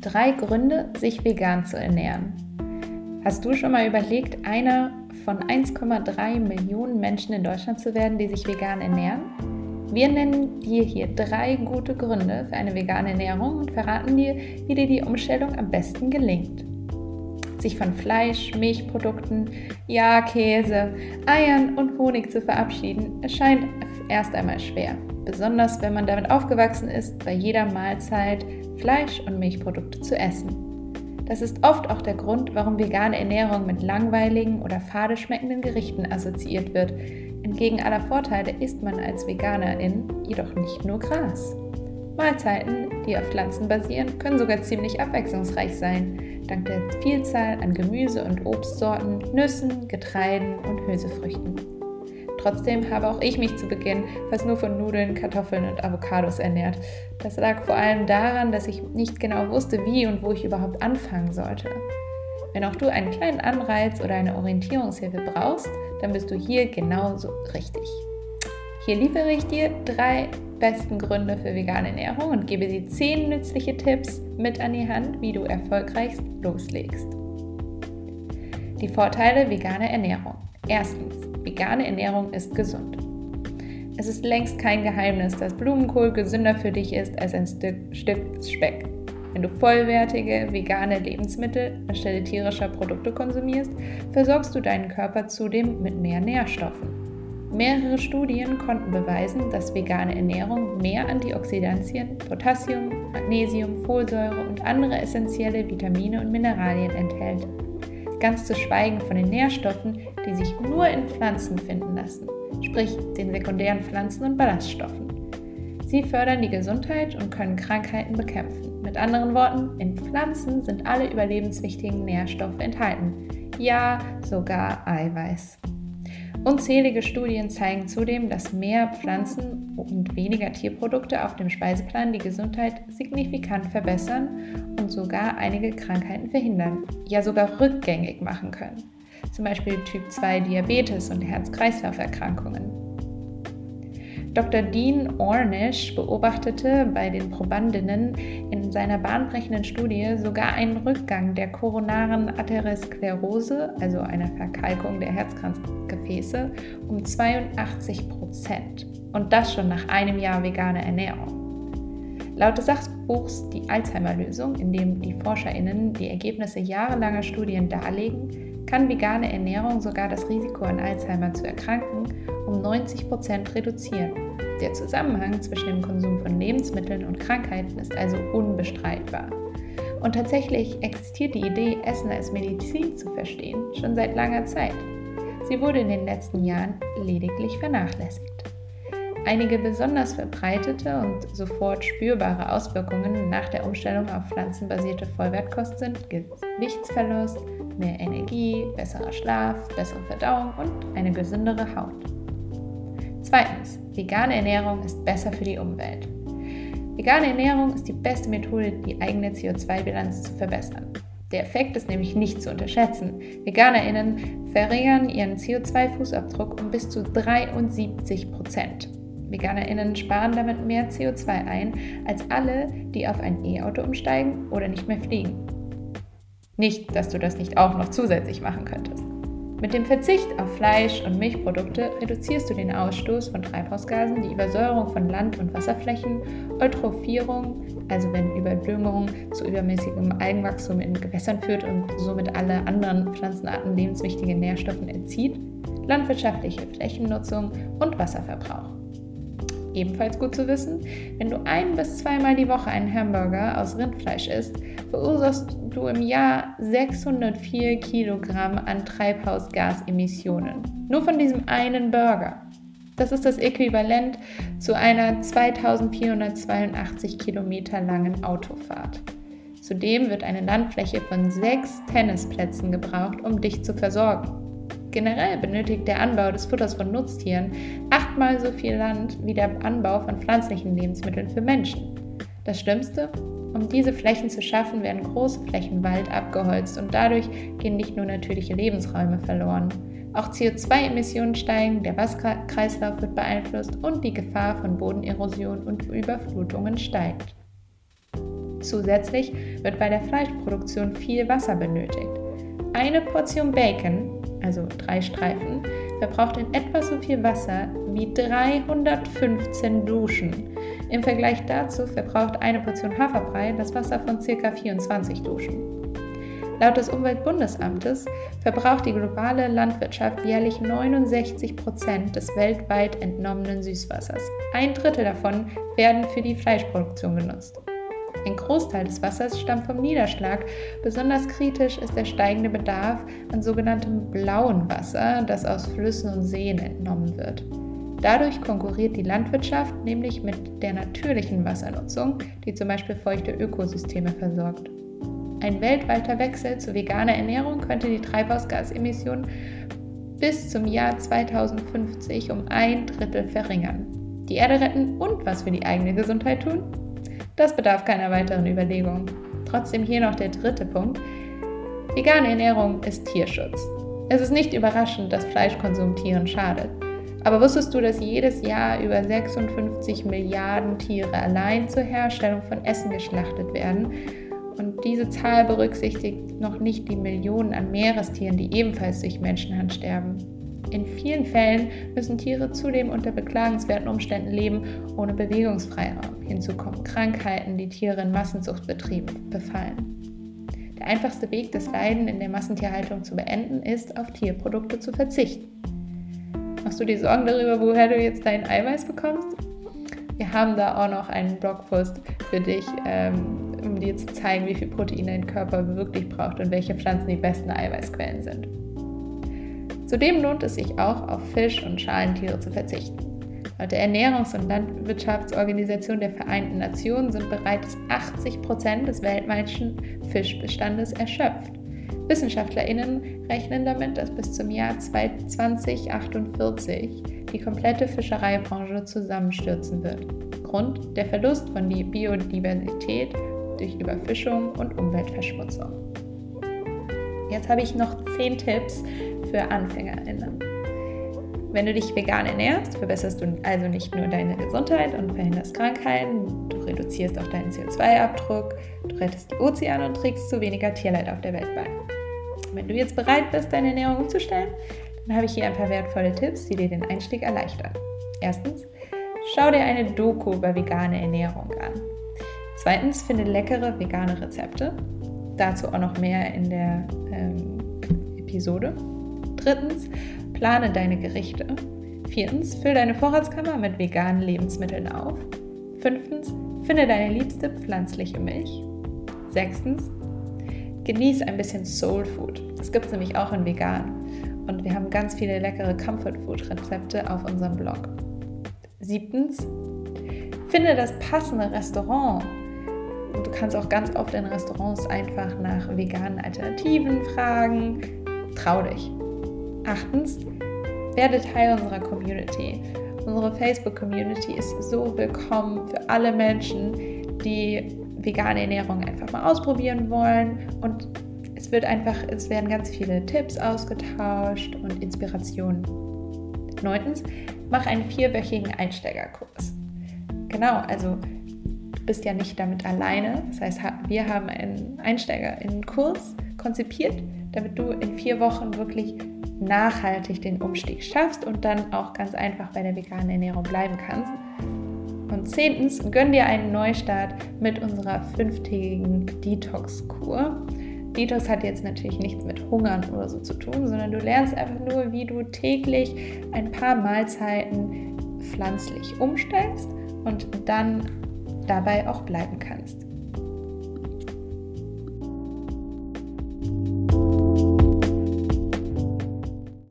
Drei Gründe, sich vegan zu ernähren. Hast du schon mal überlegt, einer von 1,3 Millionen Menschen in Deutschland zu werden, die sich vegan ernähren? Wir nennen dir hier drei gute Gründe für eine vegane Ernährung und verraten dir, wie dir die Umstellung am besten gelingt. Sich von Fleisch, Milchprodukten, ja, Käse, Eiern und Honig zu verabschieden, erscheint erst einmal schwer. Besonders wenn man damit aufgewachsen ist, bei jeder Mahlzeit Fleisch und Milchprodukte zu essen. Das ist oft auch der Grund, warum vegane Ernährung mit langweiligen oder fade schmeckenden Gerichten assoziiert wird. Entgegen aller Vorteile isst man als Veganerin jedoch nicht nur Gras. Mahlzeiten, die auf Pflanzen basieren, können sogar ziemlich abwechslungsreich sein, dank der Vielzahl an Gemüse- und Obstsorten, Nüssen, Getreiden und Hülsefrüchten. Trotzdem habe auch ich mich zu Beginn fast nur von Nudeln, Kartoffeln und Avocados ernährt. Das lag vor allem daran, dass ich nicht genau wusste, wie und wo ich überhaupt anfangen sollte. Wenn auch du einen kleinen Anreiz oder eine Orientierungshilfe brauchst, dann bist du hier genauso richtig. Hier liefere ich dir drei besten Gründe für vegane Ernährung und gebe dir zehn nützliche Tipps mit an die Hand, wie du erfolgreichst loslegst. Die Vorteile veganer Ernährung. Erstens, vegane Ernährung ist gesund. Es ist längst kein Geheimnis, dass Blumenkohl gesünder für dich ist als ein Stück, Stück Speck. Wenn du vollwertige vegane Lebensmittel anstelle tierischer Produkte konsumierst, versorgst du deinen Körper zudem mit mehr Nährstoffen. Mehrere Studien konnten beweisen, dass vegane Ernährung mehr Antioxidantien, Potassium, Magnesium, Folsäure und andere essentielle Vitamine und Mineralien enthält ganz zu schweigen von den Nährstoffen, die sich nur in Pflanzen finden lassen, sprich den sekundären Pflanzen- und Ballaststoffen. Sie fördern die Gesundheit und können Krankheiten bekämpfen. Mit anderen Worten, in Pflanzen sind alle überlebenswichtigen Nährstoffe enthalten. Ja, sogar Eiweiß. Unzählige Studien zeigen zudem, dass mehr Pflanzen und weniger Tierprodukte auf dem Speiseplan die Gesundheit signifikant verbessern und sogar einige Krankheiten verhindern, ja sogar rückgängig machen können. Zum Beispiel Typ 2 Diabetes und Herz-Kreislauf-Erkrankungen. Dr. Dean Ornish beobachtete bei den Probandinnen in seiner bahnbrechenden Studie sogar einen Rückgang der koronaren Atherosklerose, also einer Verkalkung der Herzkranzgefäße, um 82 Prozent. Und das schon nach einem Jahr veganer Ernährung. Laut des Sachbuchs Die Alzheimer-Lösung, in dem die ForscherInnen die Ergebnisse jahrelanger Studien darlegen, kann vegane Ernährung sogar das Risiko an Alzheimer zu erkranken um 90 Prozent reduzieren. Der Zusammenhang zwischen dem Konsum von Lebensmitteln und Krankheiten ist also unbestreitbar. Und tatsächlich existiert die Idee, Essen als Medizin zu verstehen, schon seit langer Zeit. Sie wurde in den letzten Jahren lediglich vernachlässigt. Einige besonders verbreitete und sofort spürbare Auswirkungen nach der Umstellung auf pflanzenbasierte Vollwertkost sind Gewichtsverlust, mehr Energie, besserer Schlaf, bessere Verdauung und eine gesündere Haut. Zweitens, vegane Ernährung ist besser für die Umwelt. Vegane Ernährung ist die beste Methode, die eigene CO2-Bilanz zu verbessern. Der Effekt ist nämlich nicht zu unterschätzen. VeganerInnen verringern ihren CO2-Fußabdruck um bis zu 73 Prozent. VeganerInnen sparen damit mehr CO2 ein als alle, die auf ein E-Auto umsteigen oder nicht mehr fliegen. Nicht, dass du das nicht auch noch zusätzlich machen könntest. Mit dem Verzicht auf Fleisch und Milchprodukte reduzierst du den Ausstoß von Treibhausgasen, die Übersäuerung von Land- und Wasserflächen, Eutrophierung, also wenn Überdüngung zu übermäßigem Algenwachstum in Gewässern führt und somit alle anderen Pflanzenarten lebenswichtige Nährstoffe entzieht, landwirtschaftliche Flächennutzung und Wasserverbrauch. Ebenfalls gut zu wissen, wenn du ein bis zweimal die Woche einen Hamburger aus Rindfleisch isst, verursachst du im Jahr 604 Kilogramm an Treibhausgasemissionen. Nur von diesem einen Burger. Das ist das Äquivalent zu einer 2482 Kilometer langen Autofahrt. Zudem wird eine Landfläche von sechs Tennisplätzen gebraucht, um dich zu versorgen. Generell benötigt der Anbau des Futters von Nutztieren achtmal so viel Land wie der Anbau von pflanzlichen Lebensmitteln für Menschen. Das Schlimmste, um diese Flächen zu schaffen, werden große Flächen Wald abgeholzt und dadurch gehen nicht nur natürliche Lebensräume verloren. Auch CO2-Emissionen steigen, der Wasserkreislauf wird beeinflusst und die Gefahr von Bodenerosion und Überflutungen steigt. Zusätzlich wird bei der Fleischproduktion viel Wasser benötigt. Eine Portion Bacon, also drei Streifen, verbraucht in etwa so viel Wasser wie 315 Duschen. Im Vergleich dazu verbraucht eine Portion Haferbrei das Wasser von ca. 24 Duschen. Laut des Umweltbundesamtes verbraucht die globale Landwirtschaft jährlich 69 Prozent des weltweit entnommenen Süßwassers. Ein Drittel davon werden für die Fleischproduktion genutzt. Ein Großteil des Wassers stammt vom Niederschlag. Besonders kritisch ist der steigende Bedarf an sogenanntem blauen Wasser, das aus Flüssen und Seen entnommen wird. Dadurch konkurriert die Landwirtschaft nämlich mit der natürlichen Wassernutzung, die zum Beispiel feuchte Ökosysteme versorgt. Ein weltweiter Wechsel zu veganer Ernährung könnte die Treibhausgasemissionen bis zum Jahr 2050 um ein Drittel verringern. Die Erde retten und was für die eigene Gesundheit tun? Das bedarf keiner weiteren Überlegung. Trotzdem hier noch der dritte Punkt. Vegane Ernährung ist Tierschutz. Es ist nicht überraschend, dass Fleischkonsum Tieren schadet. Aber wusstest du, dass jedes Jahr über 56 Milliarden Tiere allein zur Herstellung von Essen geschlachtet werden? Und diese Zahl berücksichtigt noch nicht die Millionen an Meerestieren, die ebenfalls durch Menschenhand sterben. In vielen Fällen müssen Tiere zudem unter beklagenswerten Umständen leben, ohne Bewegungsfreiraum. Hinzu kommen Krankheiten, die Tiere in Massenzuchtbetrieben befallen. Der einfachste Weg, das Leiden in der Massentierhaltung zu beenden, ist, auf Tierprodukte zu verzichten. Machst du dir Sorgen darüber, woher du jetzt dein Eiweiß bekommst? Wir haben da auch noch einen Blogpost für dich, ähm, um dir zu zeigen, wie viel Protein dein Körper wirklich braucht und welche Pflanzen die besten Eiweißquellen sind. Zudem lohnt es sich auch, auf Fisch und Schalentiere zu verzichten. Laut der Ernährungs- und Landwirtschaftsorganisation der Vereinten Nationen sind bereits 80 Prozent des weltweiten Fischbestandes erschöpft. WissenschaftlerInnen rechnen damit, dass bis zum Jahr 2048 die komplette Fischereibranche zusammenstürzen wird. Grund der Verlust von Biodiversität durch Überfischung und Umweltverschmutzung. Jetzt habe ich noch 10 Tipps für AnfängerInnen. Wenn du dich vegan ernährst, verbesserst du also nicht nur deine Gesundheit und verhinderst Krankheiten, du reduzierst auch deinen CO2-Abdruck, du rettest die Ozeane und trägst zu weniger Tierleid auf der Welt bei. Wenn du jetzt bereit bist, deine Ernährung umzustellen, dann habe ich hier ein paar wertvolle Tipps, die dir den Einstieg erleichtern. Erstens, schau dir eine Doku über vegane Ernährung an. Zweitens, finde leckere vegane Rezepte. Dazu auch noch mehr in der ähm, Episode. Drittens, plane deine Gerichte. Viertens, fülle deine Vorratskammer mit veganen Lebensmitteln auf. Fünftens, finde deine liebste pflanzliche Milch. Sechstens, genieße ein bisschen Soul Food. Das gibt es nämlich auch in vegan. Und wir haben ganz viele leckere Comfort Food Rezepte auf unserem Blog. Siebtens, finde das passende Restaurant. Du kannst auch ganz oft in Restaurants einfach nach veganen Alternativen fragen. Trau dich. Achtens, werde Teil unserer Community. Unsere Facebook-Community ist so willkommen für alle Menschen, die vegane Ernährung einfach mal ausprobieren wollen. Und es wird einfach, es werden ganz viele Tipps ausgetauscht und Inspirationen. Neuntens, mach einen vierwöchigen Einsteigerkurs. Genau, also bist ja nicht damit alleine. Das heißt, wir haben einen Einsteiger in Kurs konzipiert, damit du in vier Wochen wirklich nachhaltig den Umstieg schaffst und dann auch ganz einfach bei der veganen Ernährung bleiben kannst. Und zehntens, gönn dir einen Neustart mit unserer fünftägigen Detox-Kur. Detox hat jetzt natürlich nichts mit Hungern oder so zu tun, sondern du lernst einfach nur, wie du täglich ein paar Mahlzeiten pflanzlich umstellst und dann dabei auch bleiben kannst.